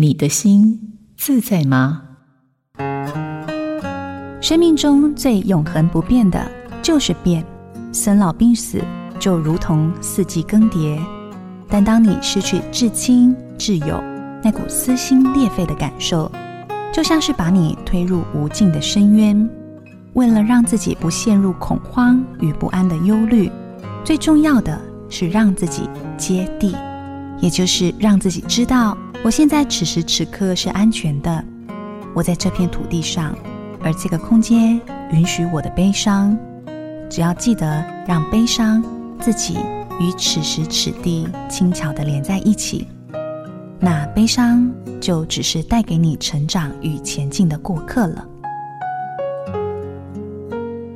你的心自在吗？生命中最永恒不变的就是变，生老病死就如同四季更迭。但当你失去至亲至友，那股撕心裂肺的感受，就像是把你推入无尽的深渊。为了让自己不陷入恐慌与不安的忧虑，最重要的是让自己接地，也就是让自己知道，我现在此时此刻是安全的，我在这片土地上，而这个空间允许我的悲伤。只要记得让悲伤自己与此时此地轻巧的连在一起，那悲伤就只是带给你成长与前进的过客了。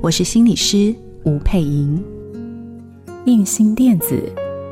我是心理师吴佩莹，印心电子